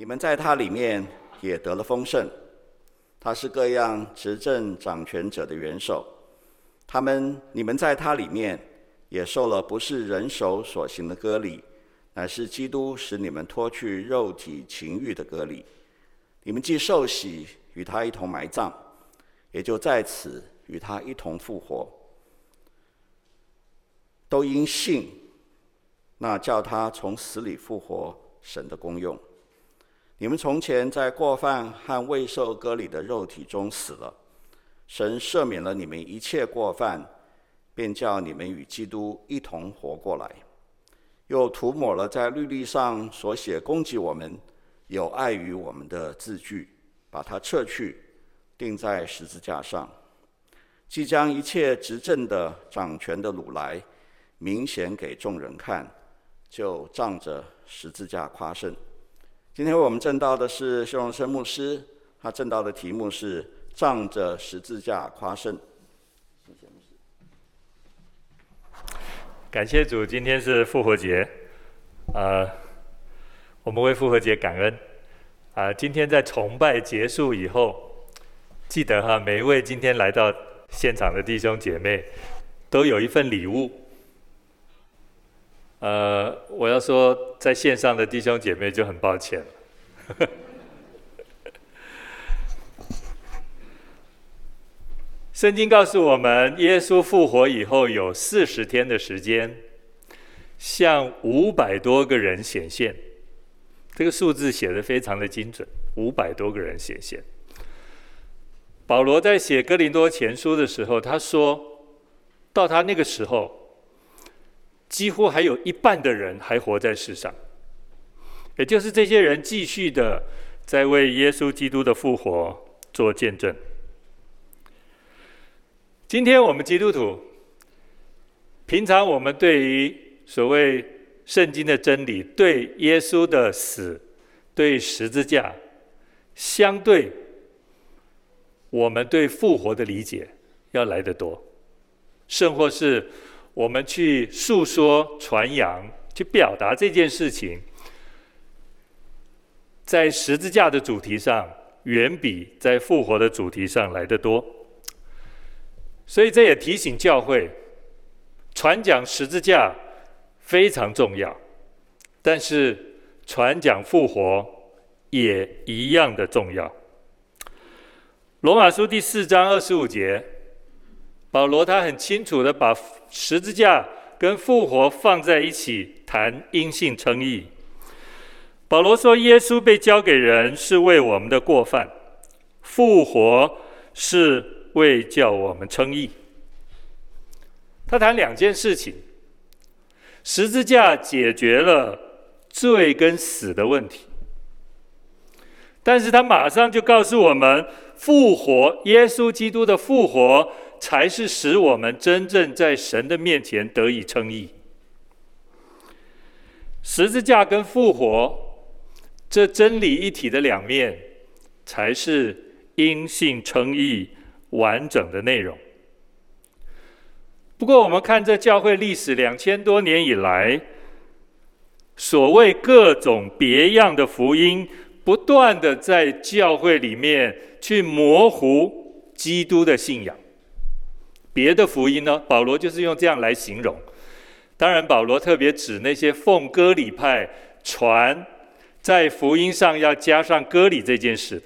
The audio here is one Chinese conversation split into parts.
你们在他里面也得了丰盛。他是各样执政掌权者的元首。他们，你们在他里面也受了不是人手所行的割礼，乃是基督使你们脱去肉体情欲的割礼。你们既受洗，与他一同埋葬，也就在此与他一同复活。都因信，那叫他从死里复活神的功用。你们从前在过犯和未受割礼的肉体中死了，神赦免了你们一切过犯，便叫你们与基督一同活过来，又涂抹了在律例上所写攻击我们、有碍于我们的字句，把它撤去，钉在十字架上，即将一切执政的、掌权的掳来，明显给众人看，就仗着十字架夸胜。今天我们证道的是修荣生牧师，他证道的题目是“仗着十字架夸胜”。感谢主，今天是复活节，呃，我们为复活节感恩。啊、今天在崇拜结束以后，记得哈，每一位今天来到现场的弟兄姐妹，都有一份礼物。呃，我要说，在线上的弟兄姐妹就很抱歉了。圣经告诉我们，耶稣复活以后有四十天的时间，向五百多个人显现。这个数字写得非常的精准，五百多个人显现。保罗在写哥林多前书的时候，他说到他那个时候。几乎还有一半的人还活在世上，也就是这些人继续的在为耶稣基督的复活做见证。今天我们基督徒，平常我们对于所谓圣经的真理、对耶稣的死、对十字架，相对我们对复活的理解要来得多，甚或是。我们去诉说、传扬、去表达这件事情，在十字架的主题上，远比在复活的主题上来得多。所以这也提醒教会，传讲十字架非常重要，但是传讲复活也一样的重要。罗马书第四章二十五节。保罗他很清楚地把十字架跟复活放在一起谈因信称义。保罗说，耶稣被交给人是为我们的过犯，复活是为叫我们称义。他谈两件事情：十字架解决了罪跟死的问题，但是他马上就告诉我们，复活，耶稣基督的复活。才是使我们真正在神的面前得以称义。十字架跟复活这真理一体的两面，才是因信称义完整的内容。不过，我们看这教会历史两千多年以来，所谓各种别样的福音，不断的在教会里面去模糊基督的信仰。别的福音呢？保罗就是用这样来形容。当然，保罗特别指那些奉割礼派传在福音上要加上割礼这件事的。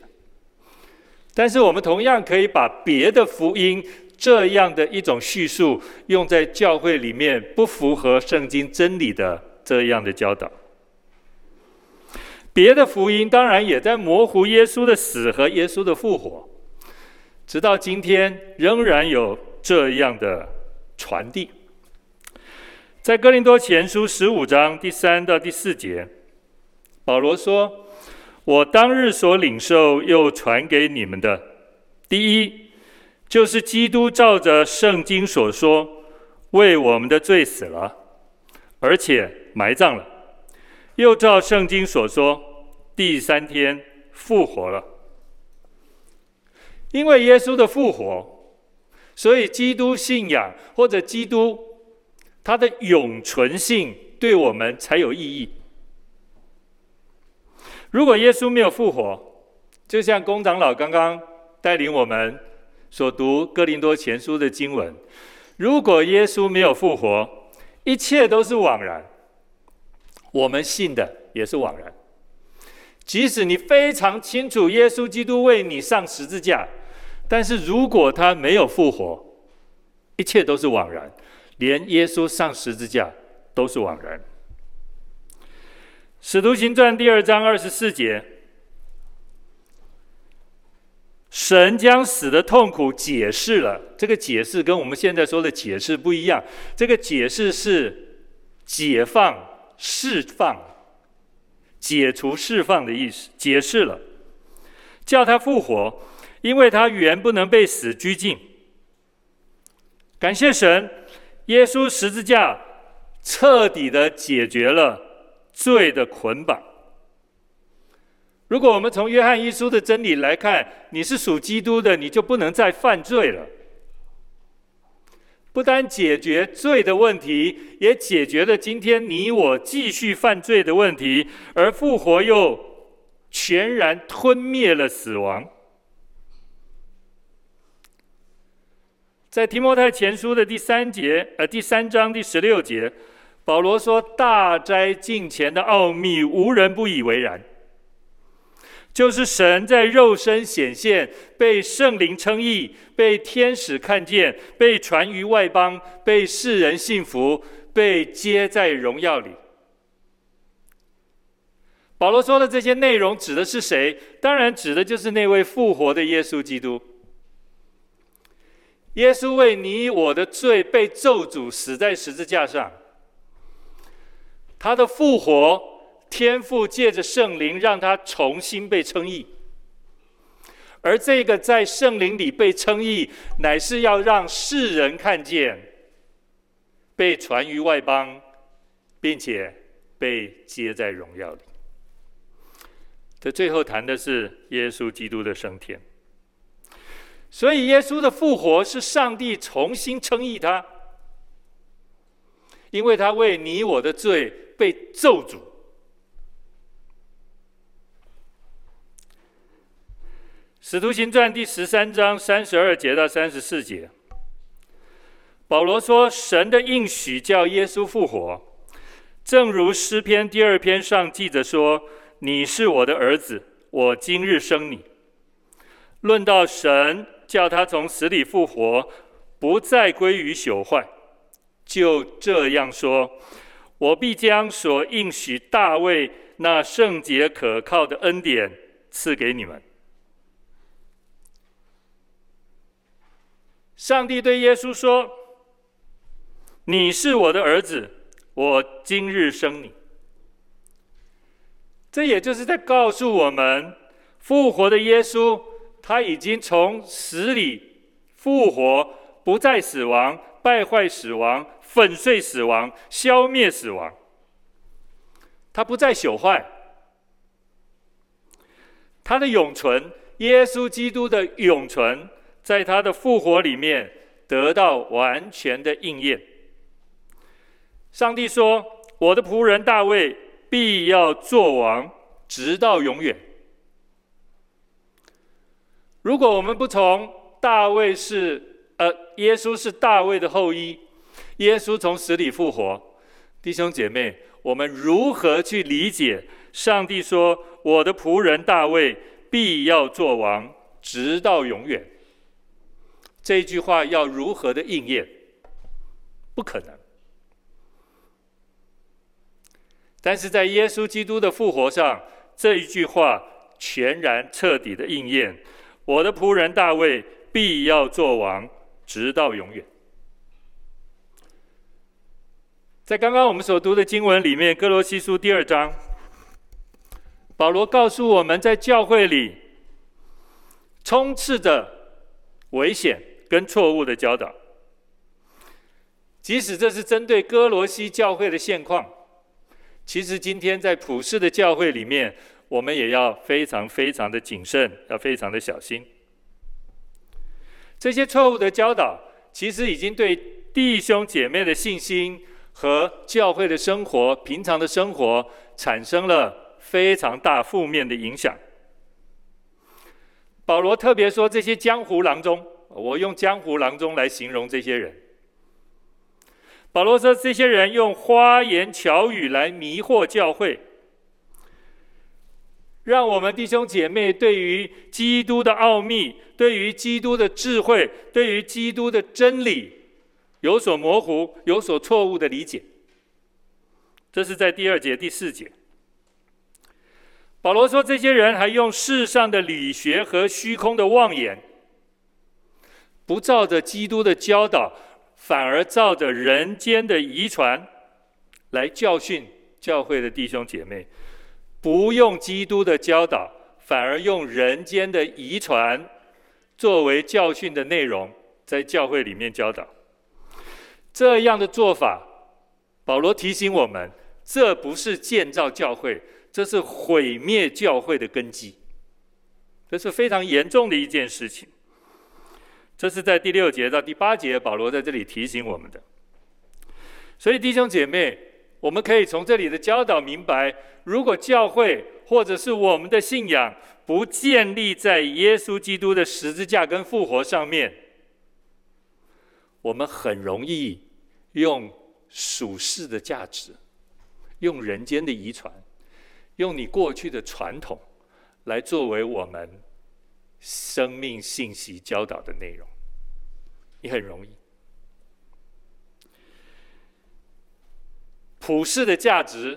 但是，我们同样可以把别的福音这样的一种叙述用在教会里面不符合圣经真理的这样的教导。别的福音当然也在模糊耶稣的死和耶稣的复活，直到今天仍然有。这样的传递，在哥林多前书十五章第三到第四节，保罗说：“我当日所领受又传给你们的，第一，就是基督照着圣经所说，为我们的罪死了，而且埋葬了，又照圣经所说，第三天复活了。因为耶稣的复活。”所以，基督信仰或者基督它的永存性对我们才有意义。如果耶稣没有复活，就像工长老刚刚带领我们所读哥林多前书的经文，如果耶稣没有复活，一切都是枉然。我们信的也是枉然。即使你非常清楚耶稣基督为你上十字架，但是如果他没有复活，一切都是枉然，连耶稣上十字架都是枉然。使徒行传第二章二十四节，神将死的痛苦解释了。这个解释跟我们现在说的解释不一样。这个解释是解放、释放、解除、释放的意思。解释了，叫他复活，因为他原不能被死拘禁。感谢神，耶稣十字架彻底的解决了。罪的捆绑。如果我们从约翰一书的真理来看，你是属基督的，你就不能再犯罪了。不单解决罪的问题，也解决了今天你我继续犯罪的问题，而复活又全然吞灭了死亡。在提摩太前书的第三节，呃，第三章第十六节。保罗说：“大斋近前的奥秘，无人不以为然。就是神在肉身显现，被圣灵称义，被天使看见，被传于外邦，被世人信服，被接在荣耀里。”保罗说的这些内容指的是谁？当然指的就是那位复活的耶稣基督。耶稣为你我的罪被咒诅，死在十字架上。他的复活，天父借着圣灵让他重新被称义，而这个在圣灵里被称义，乃是要让世人看见，被传于外邦，并且被接在荣耀里。这最后谈的是耶稣基督的升天，所以耶稣的复活是上帝重新称义他，因为他为你我的罪。被咒诅。使徒行传第十三章三十二节到三十四节，保罗说：“神的应许叫耶稣复活，正如诗篇第二篇上记着说：‘你是我的儿子，我今日生你。’论到神叫他从死里复活，不再归于朽坏，就这样说。”我必将所应许大卫那圣洁可靠的恩典赐给你们。上帝对耶稣说：“你是我的儿子，我今日生你。”这也就是在告诉我们，复活的耶稣他已经从死里复活，不再死亡，败坏死亡。粉碎死亡，消灭死亡，他不再朽坏，他的永存，耶稣基督的永存，在他的复活里面得到完全的应验。上帝说：“我的仆人大卫必要作王，直到永远。”如果我们不从大卫是呃，耶稣是大卫的后裔。耶稣从死里复活，弟兄姐妹，我们如何去理解上帝说：“我的仆人大卫必要作王，直到永远。”这句话要如何的应验？不可能。但是在耶稣基督的复活上，这一句话全然彻底的应验：“我的仆人大卫必要作王，直到永远。”在刚刚我们所读的经文里面，《哥罗西书》第二章，保罗告诉我们在教会里充斥着危险跟错误的教导。即使这是针对哥罗西教会的现况，其实今天在普世的教会里面，我们也要非常非常的谨慎，要非常的小心。这些错误的教导，其实已经对弟兄姐妹的信心。和教会的生活、平常的生活产生了非常大负面的影响。保罗特别说，这些江湖郎中，我用江湖郎中来形容这些人。保罗说，这些人用花言巧语来迷惑教会，让我们弟兄姐妹对于基督的奥秘、对于基督的智慧、对于基督的真理有所模糊、有所错误的理解。这是在第二节、第四节。保罗说，这些人还用世上的理学和虚空的妄言，不照着基督的教导，反而照着人间的遗传来教训教会的弟兄姐妹；不用基督的教导，反而用人间的遗传作为教训的内容，在教会里面教导。这样的做法，保罗提醒我们，这不是建造教会。这是毁灭教会的根基，这是非常严重的一件事情。这是在第六节到第八节，保罗在这里提醒我们的。所以弟兄姐妹，我们可以从这里的教导明白，如果教会或者是我们的信仰不建立在耶稣基督的十字架跟复活上面，我们很容易用属世的价值，用人间的遗传。用你过去的传统来作为我们生命信息教导的内容，你很容易。普世的价值、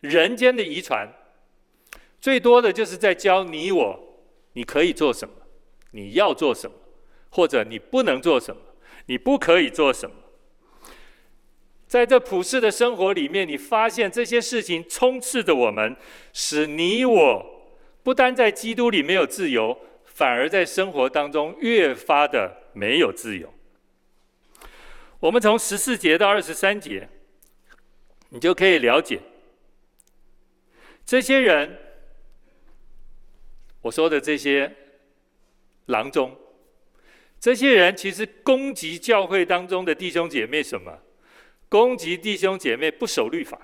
人间的遗传，最多的就是在教你我，你可以做什么，你要做什么，或者你不能做什么，你不可以做什么。在这普世的生活里面，你发现这些事情充斥着我们，使你我不单在基督里没有自由，反而在生活当中越发的没有自由。我们从十四节到二十三节，你就可以了解这些人，我说的这些郎中，这些人其实攻击教会当中的弟兄姐妹什么？攻击弟兄姐妹不守律法，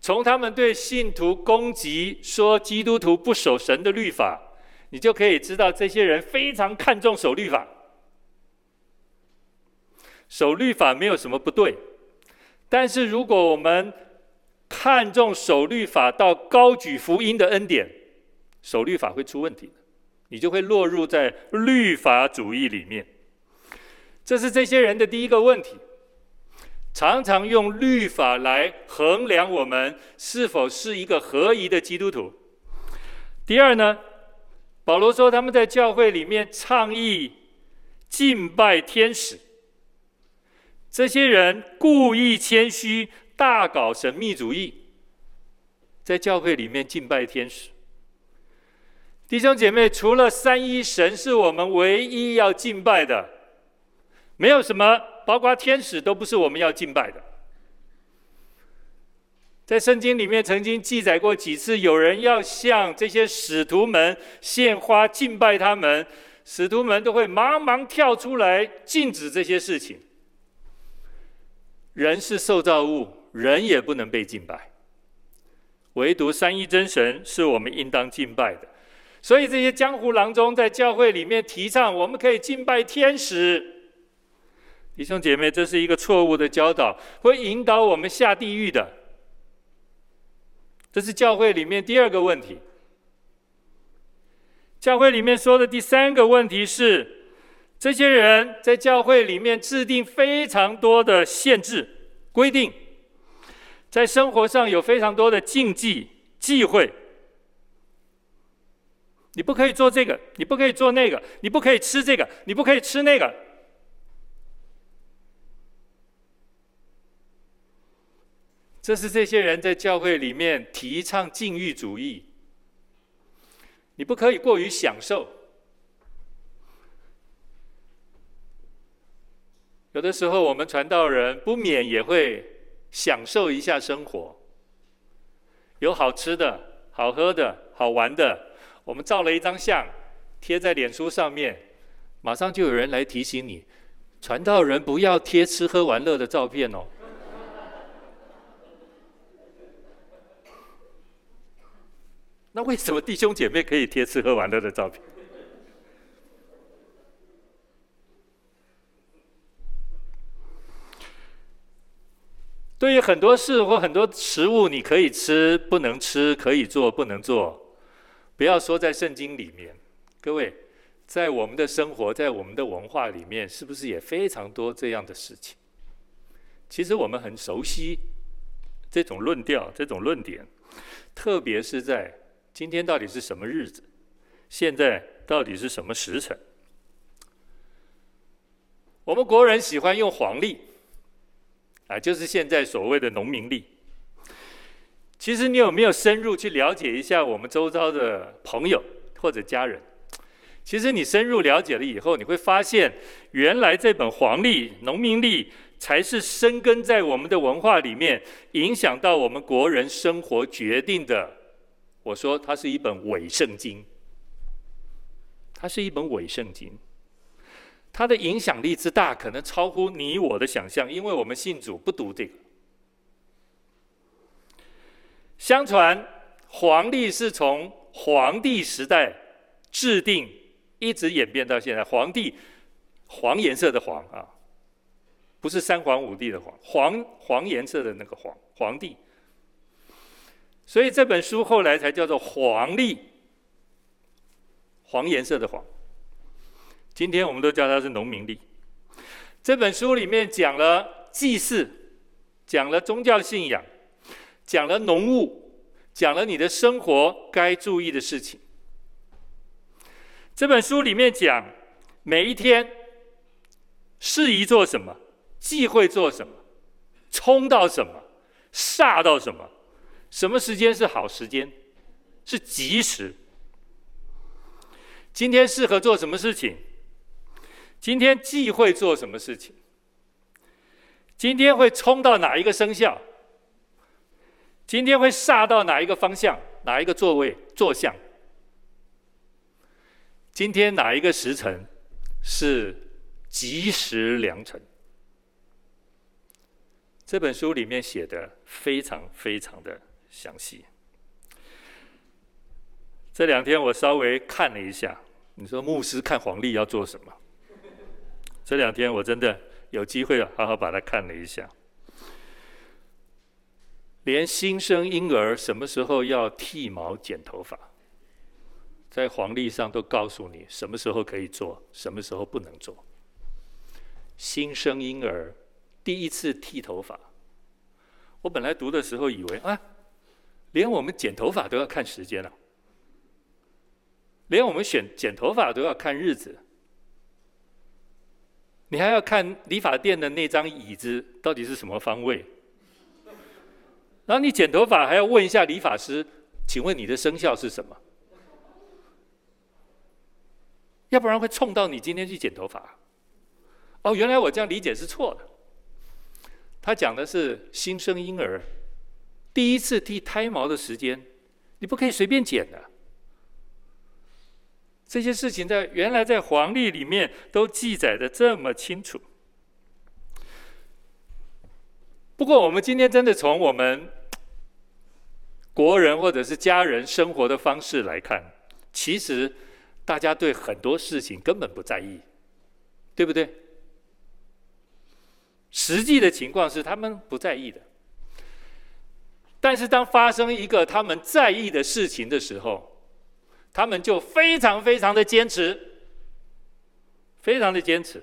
从他们对信徒攻击说基督徒不守神的律法，你就可以知道这些人非常看重守律法。守律法没有什么不对，但是如果我们看重守律法到高举福音的恩典，守律法会出问题，你就会落入在律法主义里面。这是这些人的第一个问题，常常用律法来衡量我们是否是一个合宜的基督徒。第二呢，保罗说他们在教会里面倡议敬拜天使，这些人故意谦虚，大搞神秘主义，在教会里面敬拜天使。弟兄姐妹，除了三一神是我们唯一要敬拜的。没有什么，包括天使都不是我们要敬拜的。在圣经里面曾经记载过几次，有人要向这些使徒们献花敬拜他们，使徒们都会忙忙跳出来禁止这些事情。人是受造物，人也不能被敬拜，唯独三一真神是我们应当敬拜的。所以这些江湖郎中在教会里面提倡，我们可以敬拜天使。弟兄姐妹，这是一个错误的教导，会引导我们下地狱的。这是教会里面第二个问题。教会里面说的第三个问题是，这些人在教会里面制定非常多的限制规定，在生活上有非常多的禁忌忌讳。你不可以做这个，你不可以做那个，你不可以吃这个，你不可以吃那个。这是这些人在教会里面提倡禁欲主义。你不可以过于享受。有的时候，我们传道人不免也会享受一下生活。有好吃的、好喝的、好玩的，我们照了一张相，贴在脸书上面，马上就有人来提醒你：传道人不要贴吃喝玩乐的照片哦。那为什么弟兄姐妹可以贴吃喝玩乐的照片？对于很多事或很多食物，你可以吃，不能吃；可以做，不能做。不要说在圣经里面，各位，在我们的生活，在我们的文化里面，是不是也非常多这样的事情？其实我们很熟悉这种论调、这种论点，特别是在今天到底是什么日子，现在到底是什么时辰？我们国人喜欢用黄历。啊，就是现在所谓的农民历。其实你有没有深入去了解一下我们周遭的朋友或者家人？其实你深入了解了以后，你会发现，原来这本黄历、农民历才是深根在我们的文化里面，影响到我们国人生活决定的。我说它是一本伪圣经，它是一本伪圣经。它的影响力之大，可能超乎你我的想象，因为我们信主不读这个。相传黄历是从黄帝时代制定，一直演变到现在。黄帝，黄颜色的黄啊，不是三皇五帝的黄，黄黄颜色的那个黄，黄帝。所以这本书后来才叫做黄历，黄颜色的黄。今天我们都叫它是农民历。这本书里面讲了祭祀，讲了宗教信仰，讲了农务，讲了你的生活该注意的事情。这本书里面讲每一天适宜做什么，忌讳做什么，冲到什么，煞到什么，什么时间是好时间，是吉时。今天适合做什么事情？今天忌讳做什么事情？今天会冲到哪一个生肖？今天会煞到哪一个方向？哪一个座位坐向？今天哪一个时辰是吉时良辰？这本书里面写的非常非常的详细。这两天我稍微看了一下，你说牧师看黄历要做什么？这两天我真的有机会好好把它看了一下，连新生婴儿什么时候要剃毛剪头发，在黄历上都告诉你什么时候可以做，什么时候不能做。新生婴儿第一次剃头发，我本来读的时候以为啊，连我们剪头发都要看时间了，连我们选剪头发都要看日子。你还要看理发店的那张椅子到底是什么方位，然后你剪头发还要问一下理发师，请问你的生肖是什么？要不然会冲到你今天去剪头发。哦，原来我这样理解是错的。他讲的是新生婴儿第一次剃胎毛的时间，你不可以随便剪的。这些事情在原来在黄历里面都记载的这么清楚。不过，我们今天真的从我们国人或者是家人生活的方式来看，其实大家对很多事情根本不在意，对不对？实际的情况是他们不在意的。但是，当发生一个他们在意的事情的时候，他们就非常非常的坚持，非常的坚持，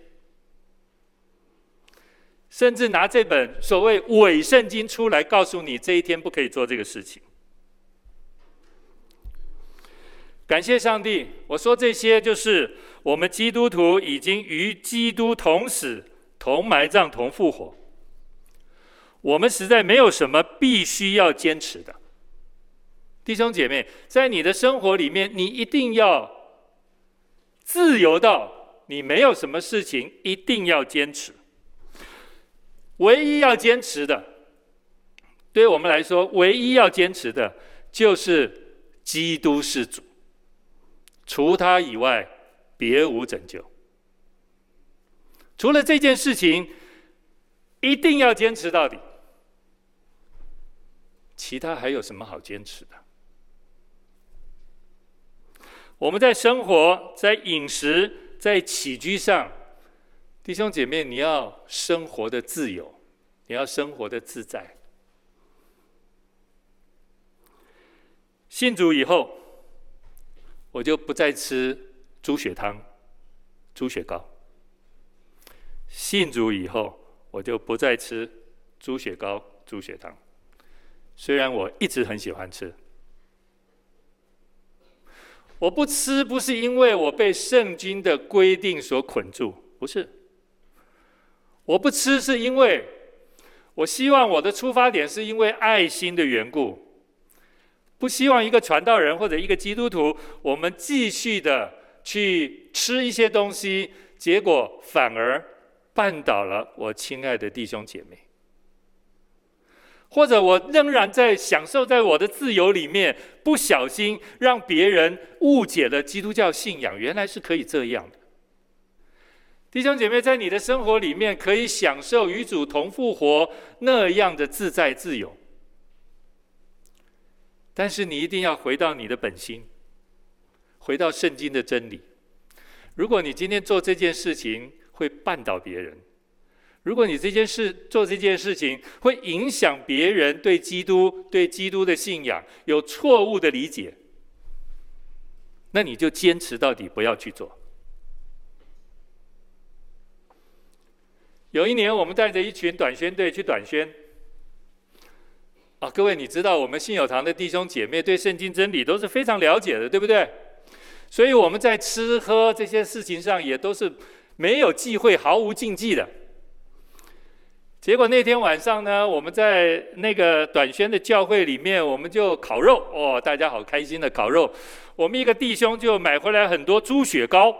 甚至拿这本所谓伪圣经出来告诉你这一天不可以做这个事情。感谢上帝，我说这些就是我们基督徒已经与基督同死、同埋葬、同复活，我们实在没有什么必须要坚持的。弟兄姐妹，在你的生活里面，你一定要自由到你没有什么事情一定要坚持。唯一要坚持的，对我们来说，唯一要坚持的就是基督是主，除他以外别无拯救。除了这件事情，一定要坚持到底。其他还有什么好坚持的？我们在生活、在饮食、在起居上，弟兄姐妹，你要生活的自由，你要生活的自在。信主以后，我就不再吃猪血汤、猪血糕。信主以后，我就不再吃猪血糕、猪血汤。虽然我一直很喜欢吃。我不吃，不是因为我被圣经的规定所捆住，不是。我不吃，是因为我希望我的出发点是因为爱心的缘故，不希望一个传道人或者一个基督徒，我们继续的去吃一些东西，结果反而绊倒了我亲爱的弟兄姐妹。或者我仍然在享受在我的自由里面，不小心让别人误解了基督教信仰，原来是可以这样的。弟兄姐妹，在你的生活里面可以享受与主同复活那样的自在自由，但是你一定要回到你的本心，回到圣经的真理。如果你今天做这件事情会绊倒别人。如果你这件事做这件事情会影响别人对基督、对基督的信仰有错误的理解，那你就坚持到底，不要去做。有一年，我们带着一群短宣队去短宣。啊，各位，你知道我们信友堂的弟兄姐妹对圣经真理都是非常了解的，对不对？所以我们在吃喝这些事情上也都是没有忌讳、毫无禁忌的。结果那天晚上呢，我们在那个短宣的教会里面，我们就烤肉哦，大家好开心的烤肉。我们一个弟兄就买回来很多猪血糕。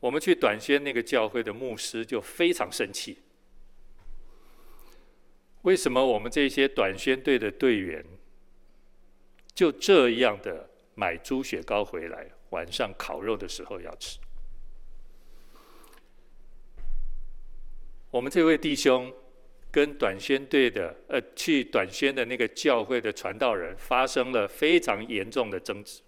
我们去短宣那个教会的牧师就非常生气，为什么我们这些短宣队的队员就这样的买猪血糕回来，晚上烤肉的时候要吃？我们这位弟兄跟短宣队的呃，去短宣的那个教会的传道人发生了非常严重的争执。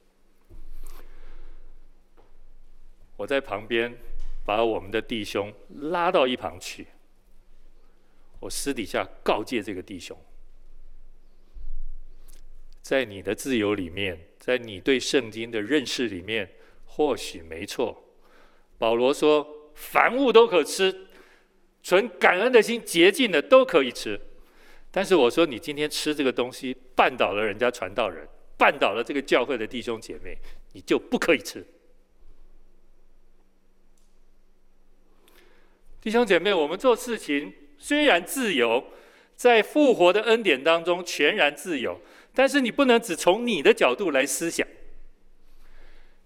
我在旁边把我们的弟兄拉到一旁去，我私底下告诫这个弟兄，在你的自由里面，在你对圣经的认识里面，或许没错。保罗说：“凡物都可吃。”存感恩的心，洁净的都可以吃，但是我说你今天吃这个东西，绊倒了人家传道人，绊倒了这个教会的弟兄姐妹，你就不可以吃。弟兄姐妹，我们做事情虽然自由，在复活的恩典当中全然自由，但是你不能只从你的角度来思想，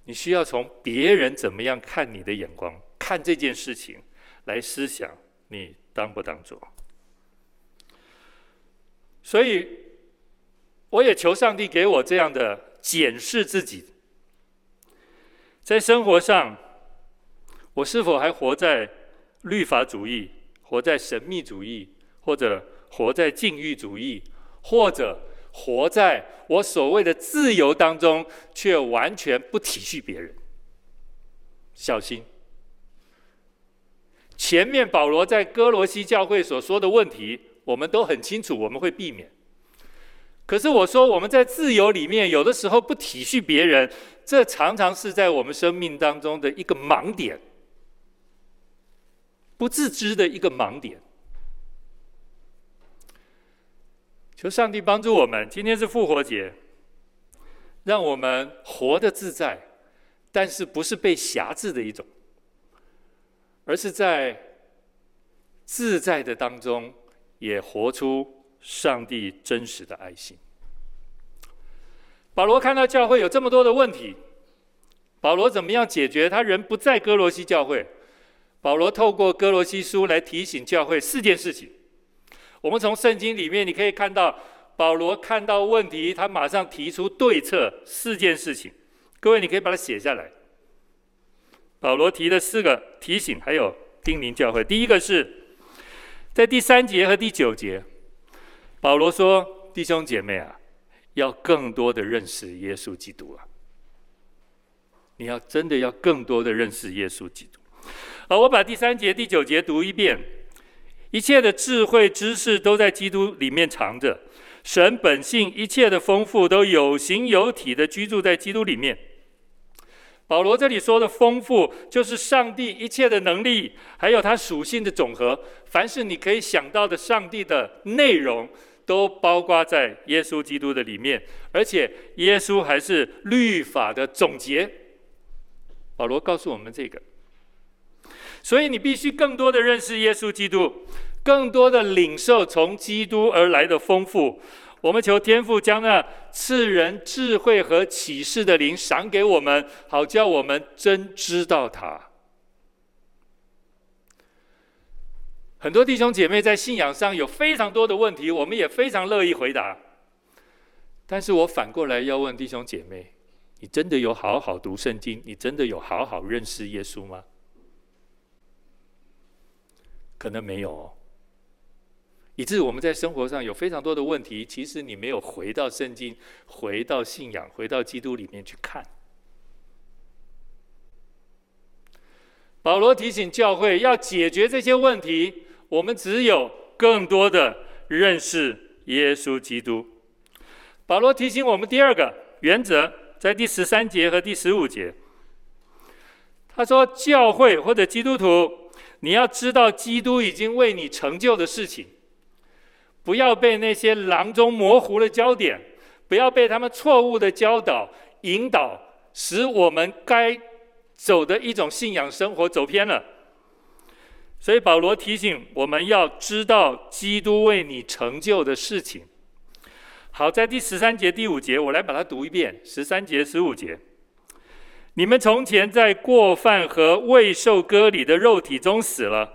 你需要从别人怎么样看你的眼光，看这件事情来思想。你当不当做？所以，我也求上帝给我这样的检视自己，在生活上，我是否还活在律法主义、活在神秘主义，或者活在禁欲主义，或者活在我所谓的自由当中，却完全不体恤别人？小心。前面保罗在哥罗西教会所说的问题，我们都很清楚，我们会避免。可是我说我们在自由里面，有的时候不体恤别人，这常常是在我们生命当中的一个盲点，不自知的一个盲点。求上帝帮助我们，今天是复活节，让我们活得自在，但是不是被辖制的一种。而是在自在的当中，也活出上帝真实的爱心。保罗看到教会有这么多的问题，保罗怎么样解决？他人不在哥罗西教会，保罗透过哥罗西书来提醒教会四件事情。我们从圣经里面你可以看到，保罗看到问题，他马上提出对策，四件事情。各位，你可以把它写下来。保罗提的四个提醒，还有叮咛教会。第一个是在第三节和第九节，保罗说：“弟兄姐妹啊，要更多的认识耶稣基督啊！你要真的要更多的认识耶稣基督。好，我把第三节、第九节读一遍。一切的智慧知识都在基督里面藏着，神本性一切的丰富都有形有体的居住在基督里面。保罗这里说的丰富，就是上帝一切的能力，还有他属性的总和。凡是你可以想到的上帝的内容，都包括在耶稣基督的里面。而且耶稣还是律法的总结。保罗告诉我们这个。所以你必须更多的认识耶稣基督，更多的领受从基督而来的丰富。我们求天父将那赐人智慧和启示的灵赏给我们，好叫我们真知道他。很多弟兄姐妹在信仰上有非常多的问题，我们也非常乐意回答。但是我反过来要问弟兄姐妹：你真的有好好读圣经？你真的有好好认识耶稣吗？可能没有，以致我们在生活上有非常多的问题。其实你没有回到圣经，回到信仰，回到基督里面去看。保罗提醒教会要解决这些问题，我们只有更多的认识耶稣基督。保罗提醒我们第二个原则，在第十三节和第十五节，他说：教会或者基督徒。你要知道，基督已经为你成就的事情，不要被那些囊中模糊的焦点，不要被他们错误的教导引导，使我们该走的一种信仰生活走偏了。所以保罗提醒我们要知道基督为你成就的事情。好，在第十三节、第五节，我来把它读一遍：十三节、十五节。你们从前在过犯和未受割礼的肉体中死了，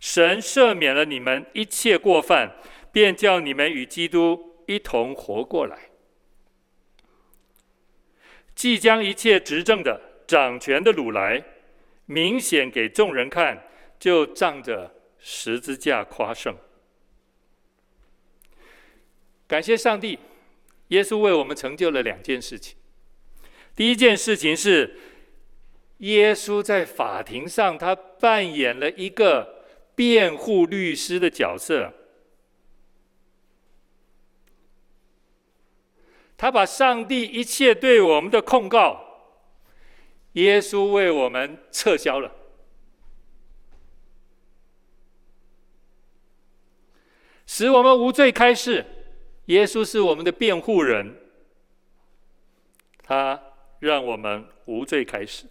神赦免了你们一切过犯，便叫你们与基督一同活过来。即将一切执政的、掌权的掳来，明显给众人看，就仗着十字架夸胜。感谢上帝，耶稣为我们成就了两件事情。第一件事情是，耶稣在法庭上，他扮演了一个辩护律师的角色。他把上帝一切对我们的控告，耶稣为我们撤销了，使我们无罪开始。耶稣是我们的辩护人，他。让我们无罪开始。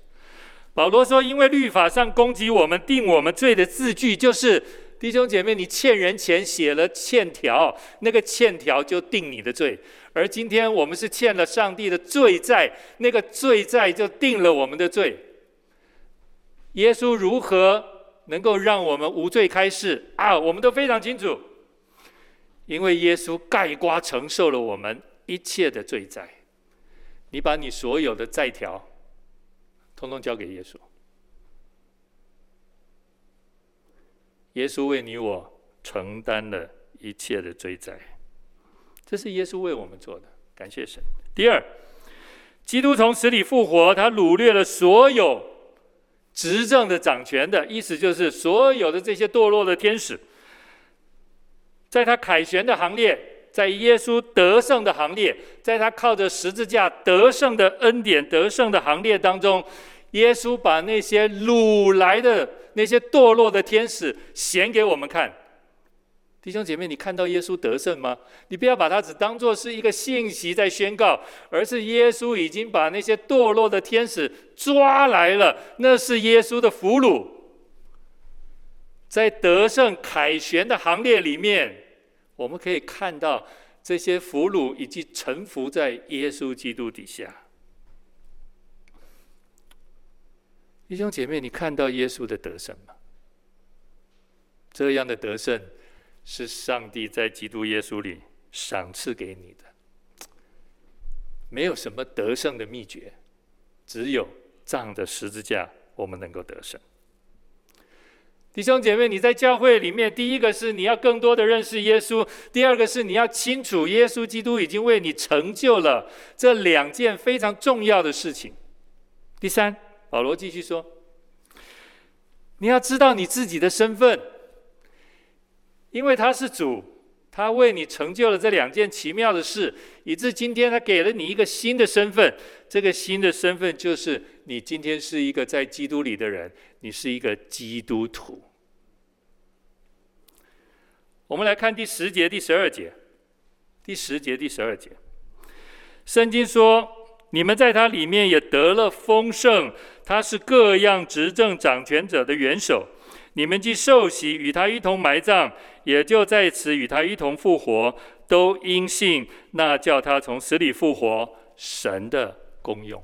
保罗说：“因为律法上攻击我们、定我们罪的字句，就是弟兄姐妹，你欠人钱写了欠条，那个欠条就定你的罪。而今天我们是欠了上帝的罪债，那个罪债就定了我们的罪。耶稣如何能够让我们无罪开释啊？我们都非常清楚，因为耶稣盖瓜承受了我们一切的罪债。”你把你所有的债条，通通交给耶稣。耶稣为你我承担了一切的罪债，这是耶稣为我们做的，感谢神。第二，基督从死里复活，他掳掠了所有执政的掌权的，意思就是所有的这些堕落的天使，在他凯旋的行列。在耶稣得胜的行列，在他靠着十字架得胜的恩典得胜的行列当中，耶稣把那些掳来的那些堕落的天使显给我们看。弟兄姐妹，你看到耶稣得胜吗？你不要把它只当作是一个信息在宣告，而是耶稣已经把那些堕落的天使抓来了，那是耶稣的俘虏。在得胜凯旋的行列里面。我们可以看到这些俘虏以及臣服在耶稣基督底下。弟兄姐妹，你看到耶稣的得胜吗？这样的得胜是上帝在基督耶稣里赏赐给你的，没有什么得胜的秘诀，只有仗着十字架，我们能够得胜。弟兄姐妹，你在教会里面，第一个是你要更多的认识耶稣，第二个是你要清楚耶稣基督已经为你成就了这两件非常重要的事情。第三，保罗继续说，你要知道你自己的身份，因为他是主，他为你成就了这两件奇妙的事，以致今天他给了你一个新的身份，这个新的身份就是你今天是一个在基督里的人。你是一个基督徒。我们来看第十节、第十二节。第十节、第十二节，圣经说：“你们在他里面也得了丰盛，他是各样执政掌权者的元首。你们既受洗，与他一同埋葬，也就在此与他一同复活，都因信那叫他从死里复活神的功用。”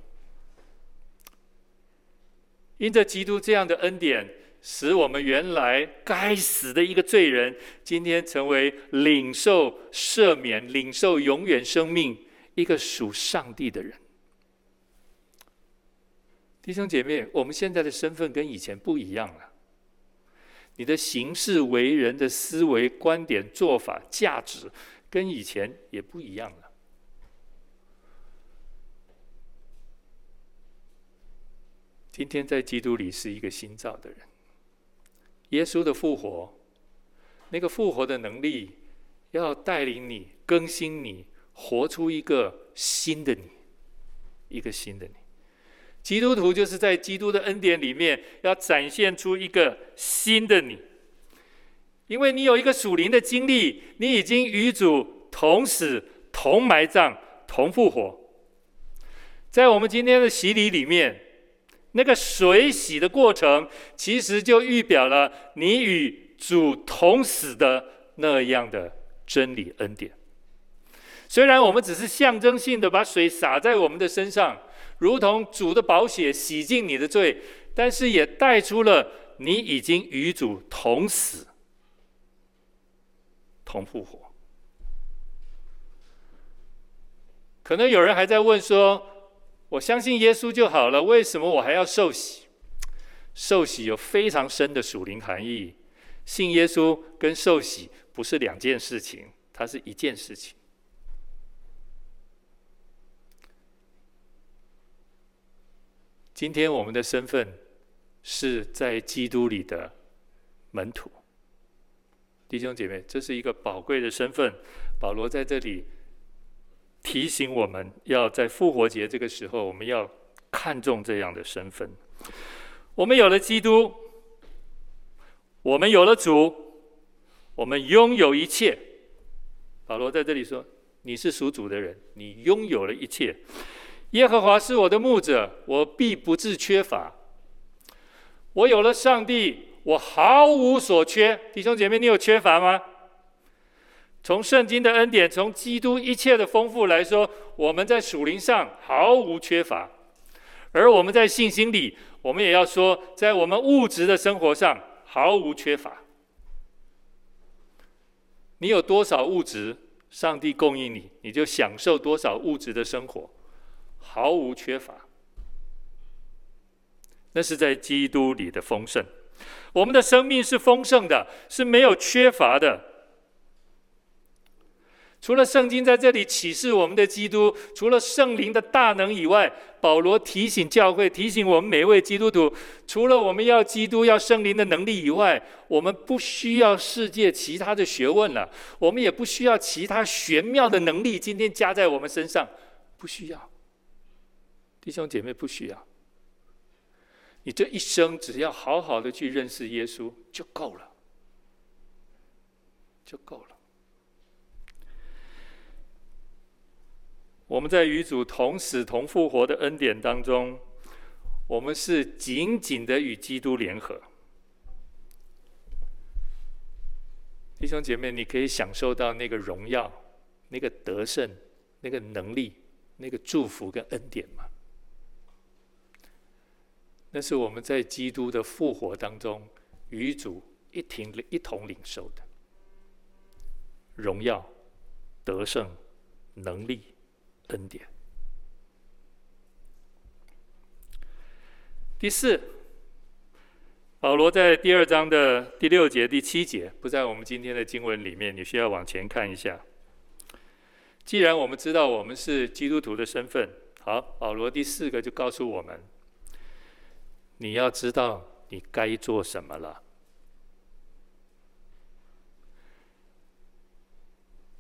因着基督这样的恩典，使我们原来该死的一个罪人，今天成为领受赦免、领受永远生命、一个属上帝的人。弟兄姐妹，我们现在的身份跟以前不一样了。你的行事为人的思维、观点、做法、价值，跟以前也不一样了。今天在基督里是一个新造的人。耶稣的复活，那个复活的能力，要带领你更新你，活出一个新的你，一个新的你。基督徒就是在基督的恩典里面，要展现出一个新的你。因为你有一个属灵的经历，你已经与主同死、同埋葬、同复活。在我们今天的洗礼里面。那个水洗的过程，其实就预表了你与主同死的那样的真理恩典。虽然我们只是象征性的把水洒在我们的身上，如同主的宝血洗净你的罪，但是也带出了你已经与主同死、同复活。可能有人还在问说，我相信耶稣就好了，为什么我还要受洗？受洗有非常深的属灵含义。信耶稣跟受洗不是两件事情，它是一件事情。今天我们的身份是在基督里的门徒，弟兄姐妹，这是一个宝贵的身份。保罗在这里。提醒我们要在复活节这个时候，我们要看重这样的身份。我们有了基督，我们有了主，我们拥有一切。保罗在这里说：“你是属主的人，你拥有了一切。耶和华是我的牧者，我必不致缺乏。我有了上帝，我毫无所缺。”弟兄姐妹，你有缺乏吗？从圣经的恩典，从基督一切的丰富来说，我们在属灵上毫无缺乏；而我们在信心里，我们也要说，在我们物质的生活上毫无缺乏。你有多少物质，上帝供应你，你就享受多少物质的生活，毫无缺乏。那是在基督里的丰盛。我们的生命是丰盛的，是没有缺乏的。除了圣经在这里启示我们的基督，除了圣灵的大能以外，保罗提醒教会，提醒我们每位基督徒，除了我们要基督、要圣灵的能力以外，我们不需要世界其他的学问了，我们也不需要其他玄妙的能力，今天加在我们身上，不需要。弟兄姐妹，不需要。你这一生只要好好的去认识耶稣就够了，就够了。我们在与主同死同复活的恩典当中，我们是紧紧的与基督联合。弟兄姐妹，你可以享受到那个荣耀、那个得胜、那个能力、那个祝福跟恩典吗？那是我们在基督的复活当中与主一同一同领受的荣耀、得胜、能力。恩典。第四，保罗在第二章的第六节、第七节，不在我们今天的经文里面，你需要往前看一下。既然我们知道我们是基督徒的身份，好，保罗第四个就告诉我们：你要知道你该做什么了。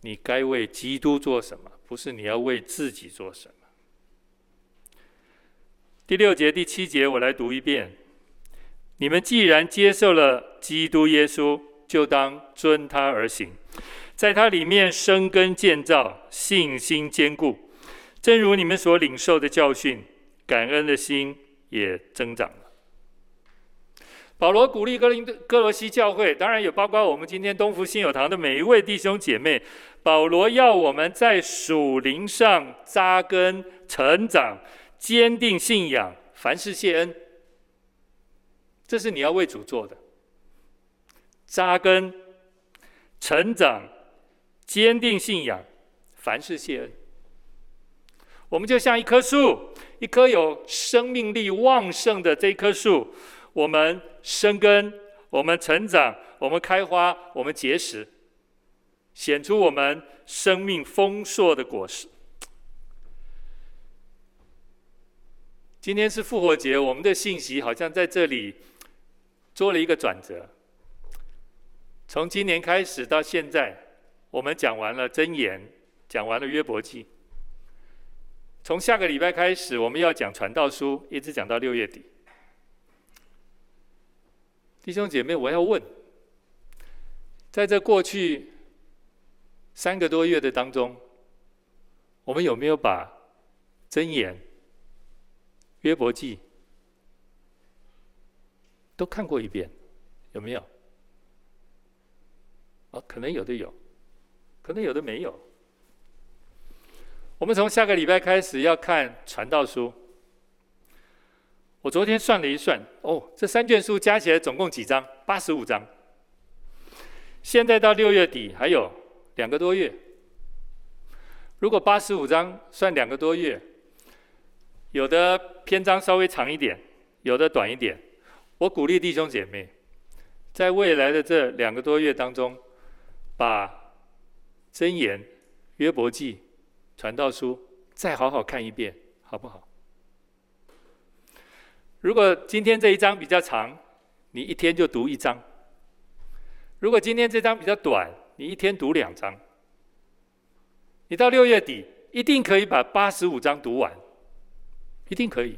你该为基督做什么？不是你要为自己做什么。第六节、第七节，我来读一遍：你们既然接受了基督耶稣，就当遵他而行。在他里面生根建造，信心坚固，正如你们所领受的教训，感恩的心也增长。保罗鼓励哥林哥罗西教会，当然也包括我们今天东福信友堂的每一位弟兄姐妹。保罗要我们在属灵上扎根、成长、坚定信仰，凡事谢恩。这是你要为主做的，扎根、成长。坚定信仰，凡事谢恩。我们就像一棵树，一棵有生命力旺盛的这棵树，我们生根，我们成长，我们开花，我们结实，显出我们生命丰硕的果实。今天是复活节，我们的信息好像在这里做了一个转折。从今年开始到现在。我们讲完了箴言，讲完了约伯记。从下个礼拜开始，我们要讲传道书，一直讲到六月底。弟兄姐妹，我要问，在这过去三个多月的当中，我们有没有把箴言、约伯记都看过一遍？有没有？哦，可能有的有。可能有的没有。我们从下个礼拜开始要看传道书。我昨天算了一算，哦，这三卷书加起来总共几章？八十五章。现在到六月底还有两个多月。如果八十五章算两个多月，有的篇章稍微长一点，有的短一点。我鼓励弟兄姐妹，在未来的这两个多月当中，把箴言、约伯记、传道书，再好好看一遍，好不好？如果今天这一章比较长，你一天就读一章；如果今天这章比较短，你一天读两章。你到六月底一定可以把八十五章读完，一定可以。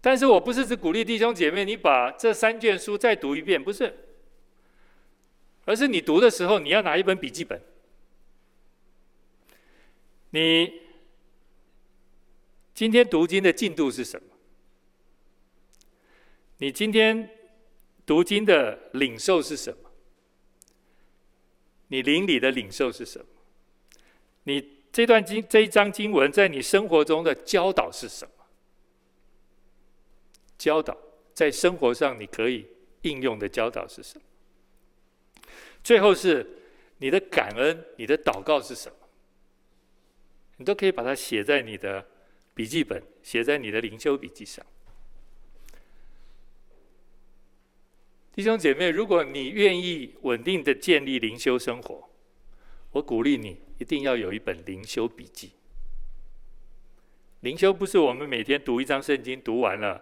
但是我不是只鼓励弟兄姐妹，你把这三卷书再读一遍，不是。而是你读的时候，你要拿一本笔记本。你今天读经的进度是什么？你今天读经的领受是什么？你灵里的领受是什么？你这段经这一章经文在你生活中的教导是什么？教导在生活上你可以应用的教导是什么？最后是你的感恩，你的祷告是什么？你都可以把它写在你的笔记本，写在你的灵修笔记上。弟兄姐妹，如果你愿意稳定的建立灵修生活，我鼓励你一定要有一本灵修笔记。灵修不是我们每天读一张圣经，读完了，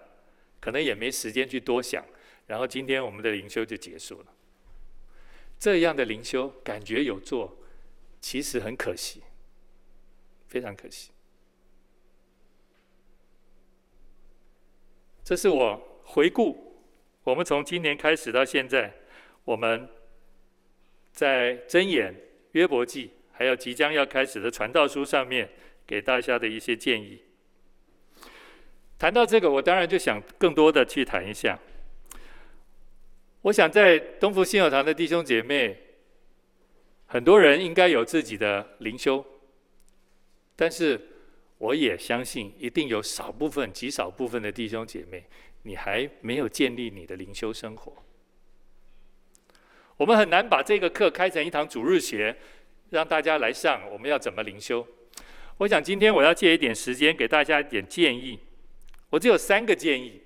可能也没时间去多想，然后今天我们的灵修就结束了。这样的灵修感觉有做，其实很可惜，非常可惜。这是我回顾，我们从今年开始到现在，我们在箴言、约伯记，还有即将要开始的传道书上面给大家的一些建议。谈到这个，我当然就想更多的去谈一下。我想在东福信友堂的弟兄姐妹，很多人应该有自己的灵修，但是我也相信，一定有少部分、极少部分的弟兄姐妹，你还没有建立你的灵修生活。我们很难把这个课开成一堂主日学，让大家来上。我们要怎么灵修？我想今天我要借一点时间给大家一点建议。我只有三个建议。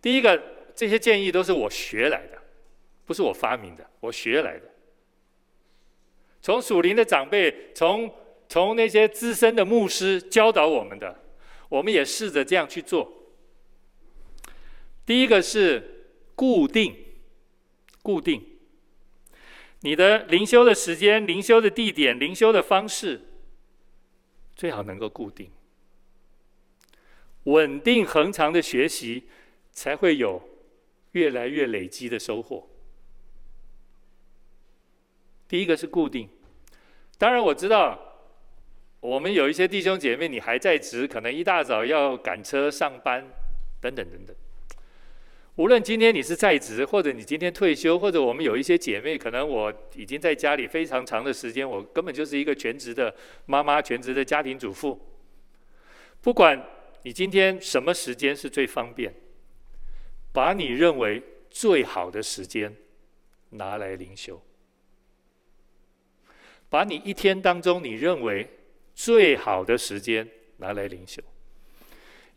第一个，这些建议都是我学来的，不是我发明的，我学来的。从属灵的长辈，从从那些资深的牧师教导我们的，我们也试着这样去做。第一个是固定，固定你的灵修的时间、灵修的地点、灵修的方式，最好能够固定。稳定恒常的学习，才会有越来越累积的收获。第一个是固定，当然我知道，我们有一些弟兄姐妹，你还在职，可能一大早要赶车上班，等等等等。无论今天你是在职，或者你今天退休，或者我们有一些姐妹，可能我已经在家里非常长的时间，我根本就是一个全职的妈妈，全职的家庭主妇，不管。你今天什么时间是最方便？把你认为最好的时间拿来灵修，把你一天当中你认为最好的时间拿来灵修。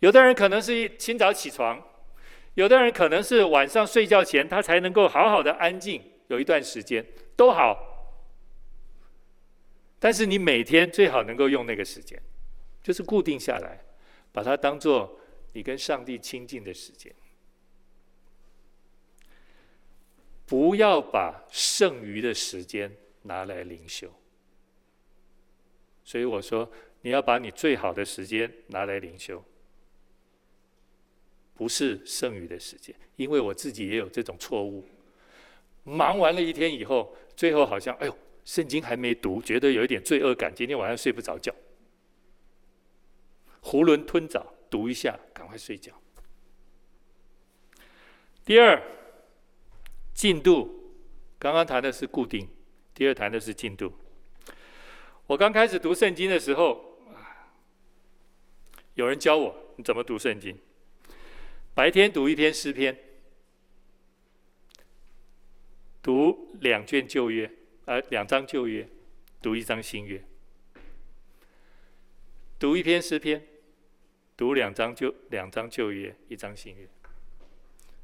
有的人可能是一清早起床，有的人可能是晚上睡觉前，他才能够好好的安静有一段时间，都好。但是你每天最好能够用那个时间，就是固定下来。把它当做你跟上帝亲近的时间，不要把剩余的时间拿来灵修。所以我说，你要把你最好的时间拿来灵修，不是剩余的时间。因为我自己也有这种错误，忙完了一天以后，最后好像哎呦，圣经还没读，觉得有一点罪恶感，今天晚上睡不着觉。囫囵吞枣，读一下，赶快睡觉。第二，进度，刚刚谈的是固定，第二谈的是进度。我刚开始读圣经的时候，有人教我你怎么读圣经。白天读一篇诗篇，读两卷旧约，呃，两张旧约，读一张新约。读一篇诗篇，读两张旧两张旧约，一张新约。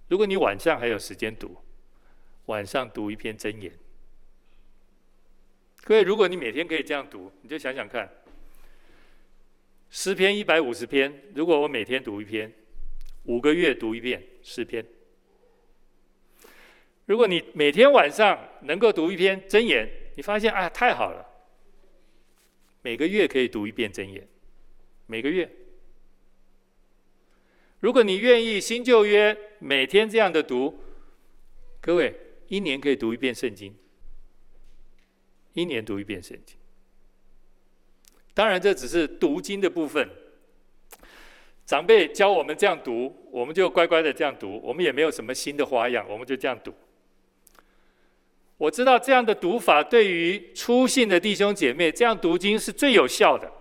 如果你晚上还有时间读，晚上读一篇箴言。各位，如果你每天可以这样读，你就想想看，诗篇一百五十篇，如果我每天读一篇，五个月读一遍诗篇。如果你每天晚上能够读一篇箴言，你发现啊，太好了，每个月可以读一遍箴言。每个月，如果你愿意新旧约每天这样的读，各位一年可以读一遍圣经，一年读一遍圣经。当然这只是读经的部分，长辈教我们这样读，我们就乖乖的这样读，我们也没有什么新的花样，我们就这样读。我知道这样的读法对于初信的弟兄姐妹，这样读经是最有效的。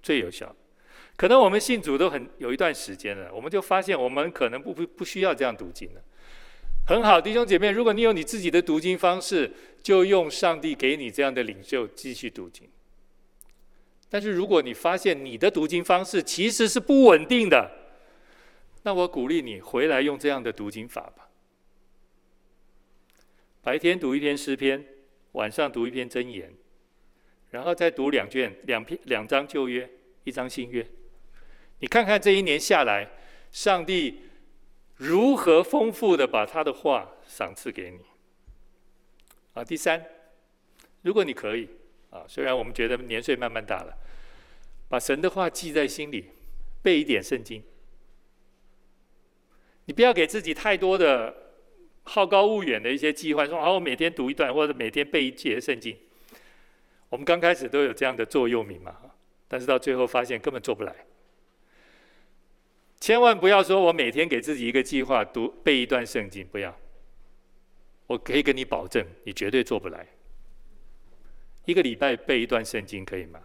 最有效，可能我们信主都很有一段时间了，我们就发现我们可能不不不需要这样读经了。很好，弟兄姐妹，如果你有你自己的读经方式，就用上帝给你这样的领袖继续读经。但是如果你发现你的读经方式其实是不稳定的，那我鼓励你回来用这样的读经法吧。白天读一篇诗篇，晚上读一篇箴言。然后再读两卷、两篇、两章旧约，一章新约。你看看这一年下来，上帝如何丰富的把他的话赏赐给你。啊，第三，如果你可以虽然我们觉得年岁慢慢大了，把神的话记在心里，背一点圣经。你不要给自己太多的好高骛远的一些计划，说啊，我每天读一段，或者每天背一节圣经。我们刚开始都有这样的座右铭嘛，但是到最后发现根本做不来。千万不要说我每天给自己一个计划，读背一段圣经，不要。我可以跟你保证，你绝对做不来。一个礼拜背一段圣经可以吗？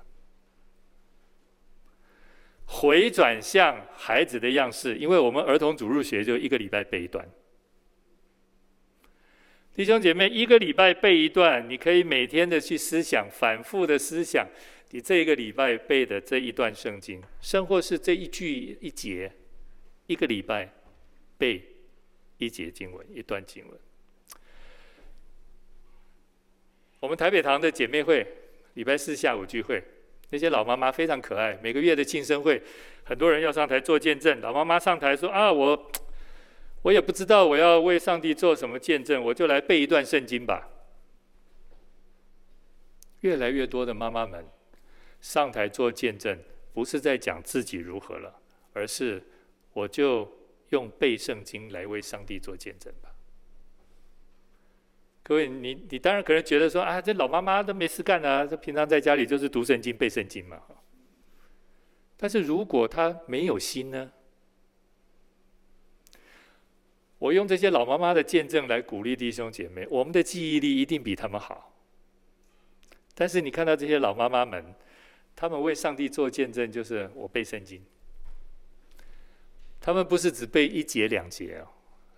回转向孩子的样式，因为我们儿童主入学就一个礼拜背一段。弟兄姐妹，一个礼拜背一段，你可以每天的去思想，反复的思想你这一个礼拜背的这一段圣经，甚或是这一句一节，一个礼拜背一节经文，一段经文。我们台北堂的姐妹会，礼拜四下午聚会，那些老妈妈非常可爱。每个月的庆生会，很多人要上台做见证。老妈妈上台说：“啊，我我也不知道我要为上帝做什么见证，我就来背一段圣经吧。”越来越多的妈妈们上台做见证，不是在讲自己如何了，而是我就用背圣经来为上帝做见证吧。各位，你你当然可能觉得说啊，这老妈妈都没事干啊，这平常在家里就是读圣经、背圣经嘛。但是如果她没有心呢？我用这些老妈妈的见证来鼓励弟兄姐妹，我们的记忆力一定比他们好。但是你看到这些老妈妈们，他们为上帝做见证，就是我背圣经。他们不是只背一节两节哦。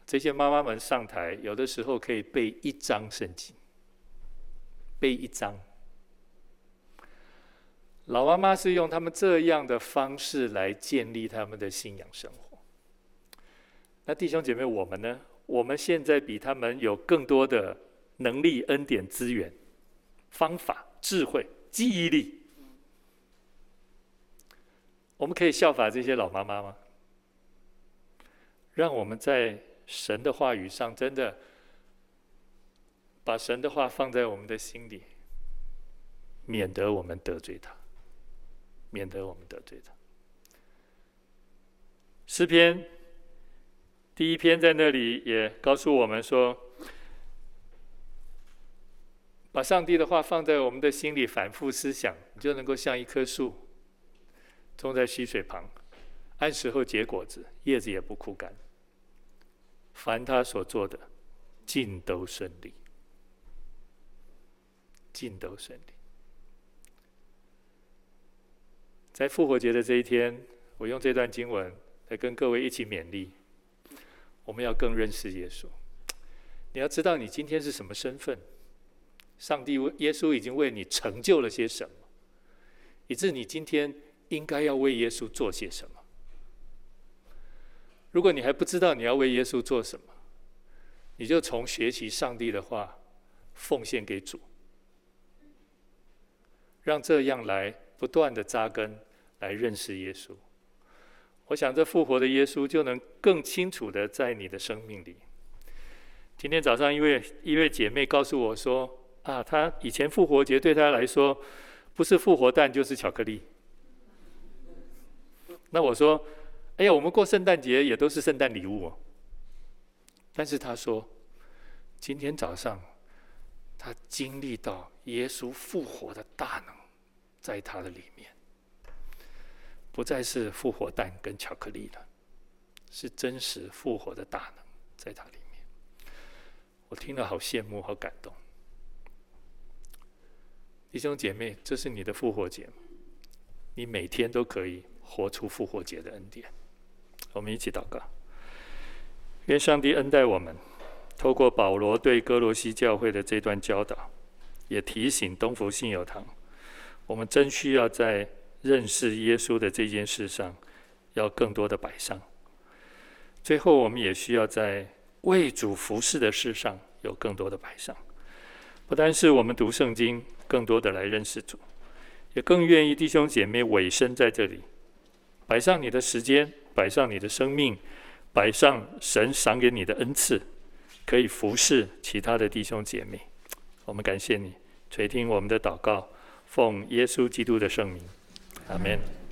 这些妈妈们上台，有的时候可以背一张圣经，背一张。老妈妈是用他们这样的方式来建立他们的信仰生活。那弟兄姐妹，我们呢？我们现在比他们有更多的能力、恩典、资源、方法、智慧、记忆力，我们可以效法这些老妈妈吗？让我们在。神的话语上，真的把神的话放在我们的心里，免得我们得罪他，免得我们得罪他。诗篇第一篇在那里也告诉我们说，把上帝的话放在我们的心里，反复思想，你就能够像一棵树，种在溪水旁，按时候结果子，叶子也不枯干。凡他所做的，尽都顺利，尽都顺利。在复活节的这一天，我用这段经文来跟各位一起勉励，我们要更认识耶稣。你要知道你今天是什么身份，上帝为耶稣已经为你成就了些什么，以致你今天应该要为耶稣做些什么。如果你还不知道你要为耶稣做什么，你就从学习上帝的话，奉献给主，让这样来不断的扎根，来认识耶稣。我想这复活的耶稣就能更清楚的在你的生命里。今天早上一位一位姐妹告诉我说：“啊，她以前复活节对她来说，不是复活蛋就是巧克力。”那我说。哎呀，我们过圣诞节也都是圣诞礼物哦。但是他说，今天早上他经历到耶稣复活的大能在他的里面，不再是复活蛋跟巧克力了，是真实复活的大能在他里面。我听了好羡慕，好感动。弟兄姐妹，这是你的复活节？你每天都可以活出复活节的恩典。我们一起祷告，愿上帝恩待我们，透过保罗对歌罗西教会的这段教导，也提醒东福信友堂，我们真需要在认识耶稣的这件事上，要更多的摆上。最后，我们也需要在为主服侍的事上有更多的摆上。不单是我们读圣经，更多的来认识主，也更愿意弟兄姐妹委身在这里，摆上你的时间。摆上你的生命，摆上神赏给你的恩赐，可以服侍其他的弟兄姐妹。我们感谢你垂听我们的祷告，奉耶稣基督的圣名，阿门。